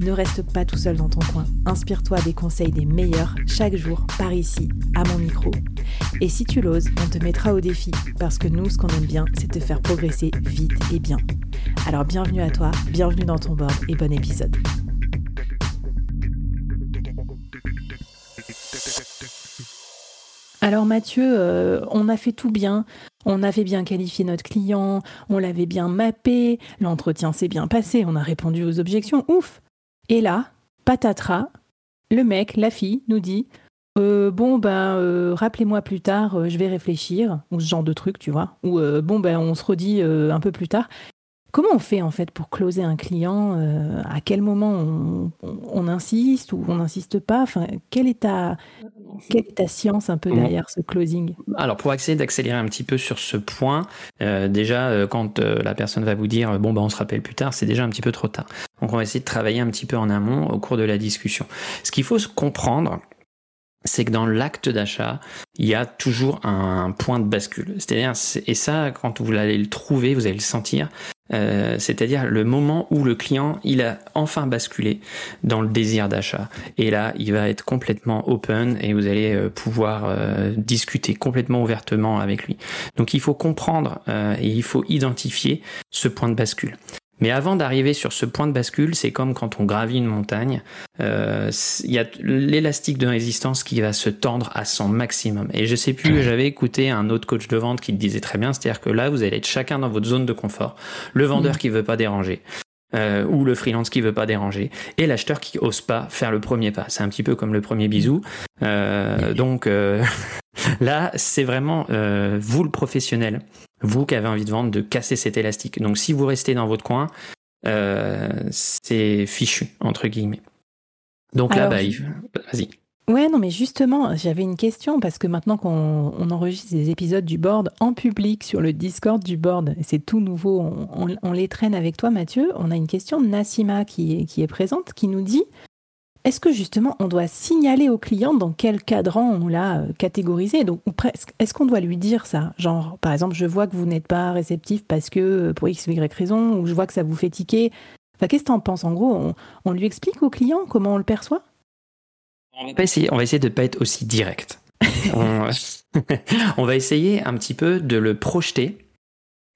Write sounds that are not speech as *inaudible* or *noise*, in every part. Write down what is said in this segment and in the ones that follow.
Ne reste pas tout seul dans ton coin. Inspire-toi des conseils des meilleurs chaque jour par ici, à mon micro. Et si tu l'oses, on te mettra au défi parce que nous, ce qu'on aime bien, c'est te faire progresser vite et bien. Alors bienvenue à toi, bienvenue dans ton board et bon épisode. Alors Mathieu, euh, on a fait tout bien. On avait bien qualifié notre client, on l'avait bien mappé, l'entretien s'est bien passé, on a répondu aux objections, ouf et là, patatras, le mec, la fille, nous dit euh, Bon, ben, euh, rappelez-moi plus tard, euh, je vais réfléchir, ou ce genre de truc, tu vois. Ou bon, ben, on se redit un peu plus tard. Comment on fait en fait pour closer un client À quel moment on, insiste ou on n'insiste pas? Enfin, quelle est quelle est ta science un peu mmh. derrière ce closing? Alors pour essayer d'accélérer un petit peu sur ce point, déjà quand la personne va vous dire bon ben on se rappelle plus tard, c'est déjà un petit peu trop tard. Donc on va essayer de travailler un petit peu en amont au cours de la discussion. Ce qu'il faut comprendre, c'est que dans l'acte d'achat, il y a toujours un point de bascule. C'est-à-dire, et ça, quand vous allez le trouver, vous allez le sentir. Euh, c'est-à-dire le moment où le client il a enfin basculé dans le désir d'achat. Et là il va être complètement open et vous allez euh, pouvoir euh, discuter complètement ouvertement avec lui. Donc il faut comprendre et il faut identifier ce point de bascule mais avant d'arriver sur ce point de bascule, c'est comme quand on gravit une montagne, euh, il y a l'élastique de résistance qui va se tendre à son maximum. Et je sais plus, j'avais écouté un autre coach de vente qui le disait très bien, c'est-à-dire que là, vous allez être chacun dans votre zone de confort. Le vendeur mm. qui veut pas déranger, euh, ou le freelance qui veut pas déranger, et l'acheteur qui ose pas faire le premier pas. C'est un petit peu comme le premier bisou. Euh, donc euh, *laughs* là, c'est vraiment euh, vous le professionnel vous qui avez envie de vendre, de casser cet élastique. Donc si vous restez dans votre coin, euh, c'est fichu, entre guillemets. Donc là, bah, vas-y. Ouais, non, mais justement, j'avais une question parce que maintenant qu'on enregistre des épisodes du board en public sur le Discord du board, c'est tout nouveau, on, les traîne avec toi, Mathieu. On a une question de Nassima qui qui est présente, qui nous dit est-ce que justement on doit signaler au client dans quel cadran on l'a euh, catégorisé? Donc, presque, est-ce qu'on doit lui dire ça? Genre, par exemple, je vois que vous n'êtes pas réceptif parce que euh, pour X ou Y raison, ou je vois que ça vous fait tiquer. Enfin, qu'est-ce que tu en penses? En gros, on, lui explique au client comment on le perçoit? On va, essayer, on va essayer de ne pas être aussi direct. *laughs* on, *laughs* on va essayer un petit peu de le projeter.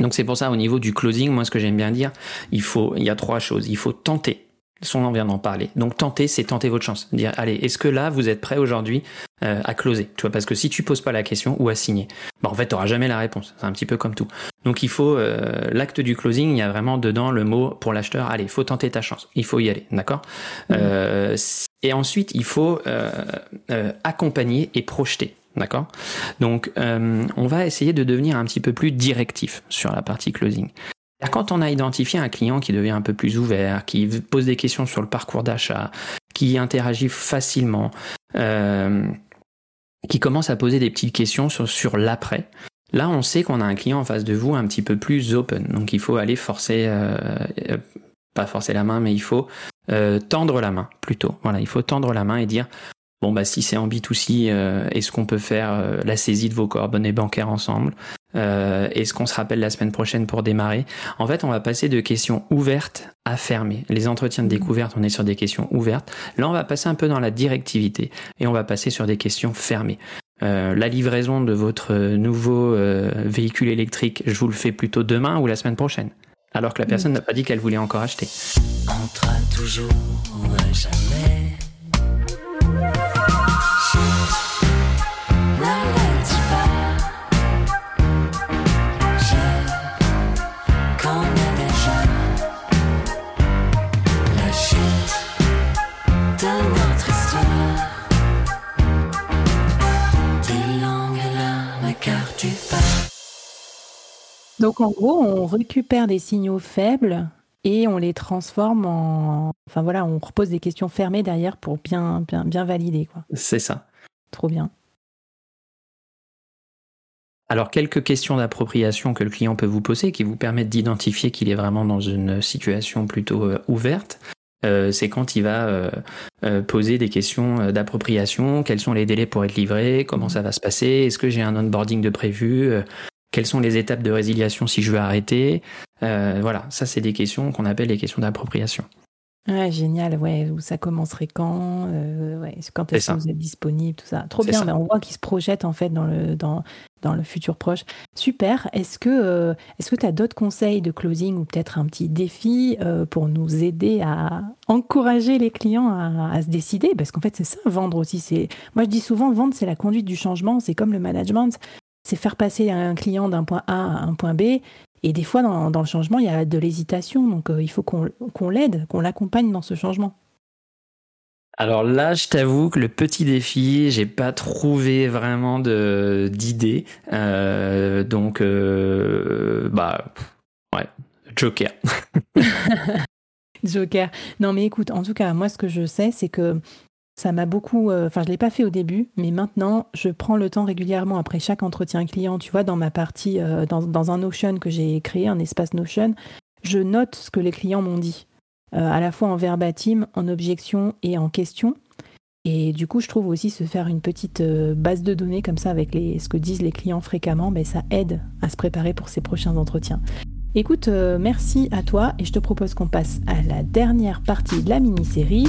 Donc c'est pour ça au niveau du closing, moi ce que j'aime bien dire, il faut, il y a trois choses. Il faut tenter son nom vient d'en parler. Donc tenter, c'est tenter votre chance. Dire, allez, est-ce que là, vous êtes prêt aujourd'hui euh, à closer Tu vois, parce que si tu poses pas la question ou à signer, bah, en fait, tu n'auras jamais la réponse. C'est un petit peu comme tout. Donc il faut euh, l'acte du closing. Il y a vraiment dedans le mot pour l'acheteur. Allez, il faut tenter ta chance. Il faut y aller, d'accord? Mmh. euh, Et ensuite, il faut accompagner et projeter. D'accord? Donc, on va essayer de devenir un petit peu plus directif sur la partie closing. Quand on a identifié un client qui devient un peu plus ouvert, qui pose des questions sur le parcours d'achat, qui interagit facilement, euh, qui commence à poser des petites questions sur, sur l'après, là on sait qu'on a un client en face de vous un petit peu plus open. Donc il faut aller forcer, euh, euh, pas forcer la main, mais il faut tendre la main plutôt. Voilà, il faut tendre la main et dire bon bah si c'est en B2C, est-ce qu'on peut faire la saisie de vos coordonnées bancaires ensemble? Euh, Est-ce qu'on se rappelle la semaine prochaine pour démarrer En fait, on va passer de questions ouvertes à fermées. Les entretiens de découverte, on est sur des questions ouvertes. Là, on va passer un peu dans la directivité et on va passer sur des questions fermées. Euh, la livraison de votre nouveau euh, véhicule électrique, je vous le fais plutôt demain ou la semaine prochaine? Alors que la personne n'a pas dit qu'elle voulait encore acheter. toujours jamais. Donc en gros, on récupère des signaux faibles et on les transforme en. Enfin voilà, on repose des questions fermées derrière pour bien, bien, bien valider. C'est ça. Trop bien. Alors, quelques questions d'appropriation que le client peut vous poser qui vous permettent d'identifier qu'il est vraiment dans une situation plutôt euh, ouverte. Euh, c'est quand il va euh, poser des questions d'appropriation, quels sont les délais pour être livré, comment ça va se passer, est-ce que j'ai un onboarding de prévu, quelles sont les étapes de résiliation si je veux arrêter? voilà, ça c'est des questions qu'on appelle les questions d'appropriation. Ouais, génial, ouais, où ça commencerait quand, euh, ouais, quand est-ce que vous êtes disponible, tout ça. Trop bien, mais on voit qu'il se projette en fait dans le, dans, dans le futur proche. Super. Est-ce que euh, que tu as d'autres conseils de closing ou peut-être un petit défi euh, pour nous aider à encourager les clients à, se décider? Parce qu'en fait, c'est ça, vendre aussi. Moi, je dis souvent, vendre, c'est la conduite du changement, c'est comme le management. C'est faire passer un client d'un point A à un point B et des fois, dans, le changement, il y a de l'hésitation. Donc, euh, il faut qu'on l'aide, qu'on l'accompagne dans ce changement. Alors là, je t'avoue que le petit défi, j'ai pas trouvé vraiment d'idée. Euh, donc, euh, bah, ouais, Joker. *laughs* Joker. Non, mais écoute, en tout cas, moi, ce que je sais, c'est que ça m'a beaucoup. Euh, enfin, je ne l'ai pas fait au début, mais maintenant, je prends le temps régulièrement après chaque entretien client. Tu vois, dans ma partie, euh, dans, un Notion que j'ai créé, un espace Notion, je note ce que les clients m'ont dit, euh, à la fois en verbatim, en objection et en question. Et du coup, je trouve aussi se faire une petite base de données comme ça avec les, ce que disent les clients fréquemment, ben, ça aide à se préparer pour ces prochains entretiens. Écoute, merci à toi et je te propose qu'on passe à la dernière partie de la mini-série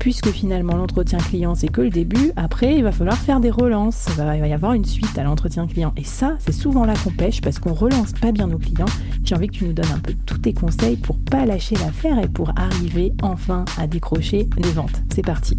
puisque finalement l'entretien client c'est que le début, après il va falloir faire des relances, il va, y avoir une suite à l'entretien client. Et ça, c'est souvent là qu'on pêche parce qu'on relance pas bien nos clients. J'ai envie que tu nous donnes un peu tous tes conseils pour pas lâcher l'affaire et pour arriver enfin à décrocher des ventes. C'est parti.